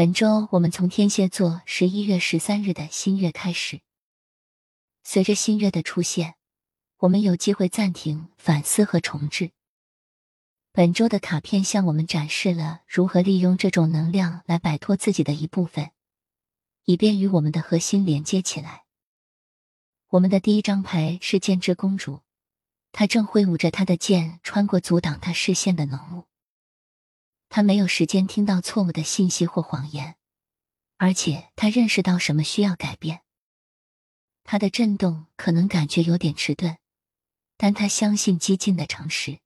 本周我们从天蝎座十一月十三日的新月开始。随着新月的出现，我们有机会暂停、反思和重置。本周的卡片向我们展示了如何利用这种能量来摆脱自己的一部分，以便与我们的核心连接起来。我们的第一张牌是剑之公主，她正挥舞着她的剑，穿过阻挡她视线的浓雾。他没有时间听到错误的信息或谎言，而且他认识到什么需要改变。他的震动可能感觉有点迟钝，但他相信激进的诚实。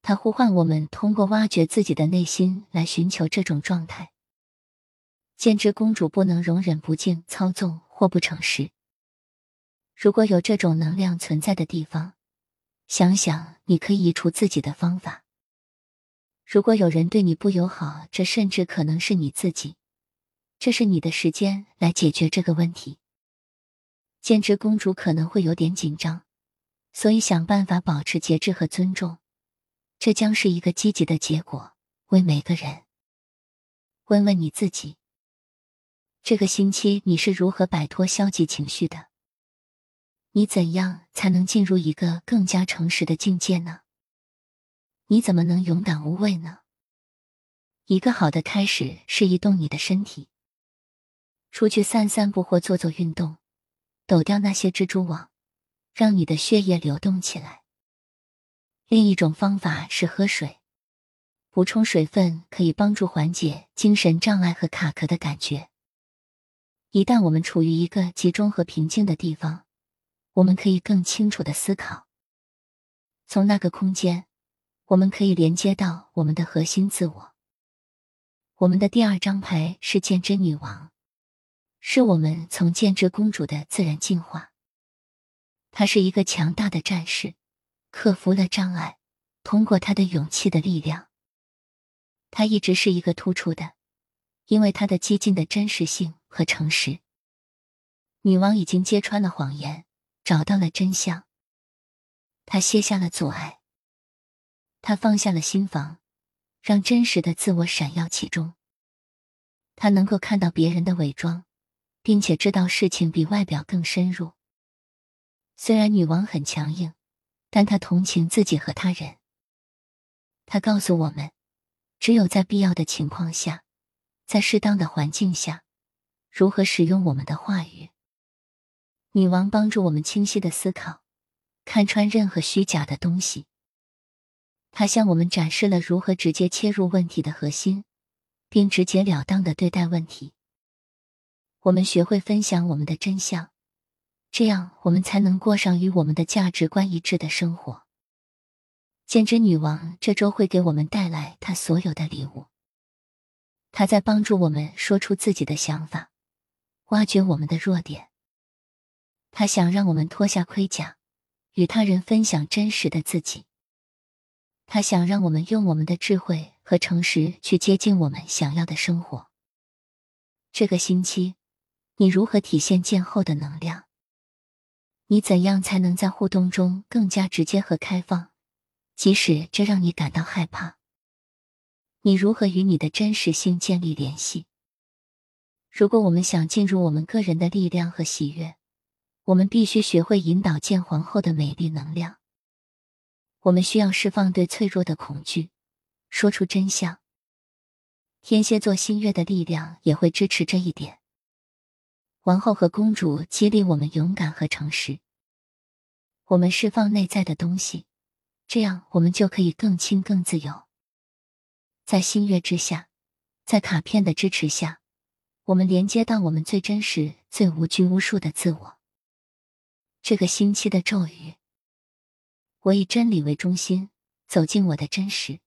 他呼唤我们通过挖掘自己的内心来寻求这种状态。剑之公主不能容忍不敬、操纵或不诚实。如果有这种能量存在的地方，想想你可以移除自己的方法。如果有人对你不友好，这甚至可能是你自己。这是你的时间来解决这个问题。兼职公主可能会有点紧张，所以想办法保持节制和尊重。这将是一个积极的结果，为每个人。问问你自己：这个星期你是如何摆脱消极情绪的？你怎样才能进入一个更加诚实的境界呢？你怎么能勇敢无畏呢？一个好的开始是移动你的身体，出去散散步或做做运动，抖掉那些蜘蛛网，让你的血液流动起来。另一种方法是喝水，补充水分可以帮助缓解精神障碍和卡壳的感觉。一旦我们处于一个集中和平静的地方，我们可以更清楚的思考。从那个空间，我们可以连接到我们的核心自我。我们的第二张牌是剑之女王，是我们从剑之公主的自然进化。她是一个强大的战士。克服了障碍，通过她的勇气的力量。他一直是一个突出的，因为他的激进的真实性和诚实。女王已经揭穿了谎言，找到了真相。她卸下了阻碍，她放下了心防，让真实的自我闪耀其中。她能够看到别人的伪装，并且知道事情比外表更深入。虽然女王很强硬。但她同情自己和他人。他告诉我们，只有在必要的情况下，在适当的环境下，如何使用我们的话语。女王帮助我们清晰的思考，看穿任何虚假的东西。他向我们展示了如何直接切入问题的核心，并直截了当的对待问题。我们学会分享我们的真相。这样，我们才能过上与我们的价值观一致的生活。剑之女王这周会给我们带来她所有的礼物。她在帮助我们说出自己的想法，挖掘我们的弱点。她想让我们脱下盔甲，与他人分享真实的自己。他想让我们用我们的智慧和诚实去接近我们想要的生活。这个星期，你如何体现剑后的能量？你怎样才能在互动中更加直接和开放，即使这让你感到害怕？你如何与你的真实性建立联系？如果我们想进入我们个人的力量和喜悦，我们必须学会引导剑皇后的美丽能量。我们需要释放对脆弱的恐惧，说出真相。天蝎座新月的力量也会支持这一点。王后和公主激励我们勇敢和诚实。我们释放内在的东西，这样我们就可以更轻、更自由。在星月之下，在卡片的支持下，我们连接到我们最真实、最无拘无束的自我。这个星期的咒语：我以真理为中心，走进我的真实。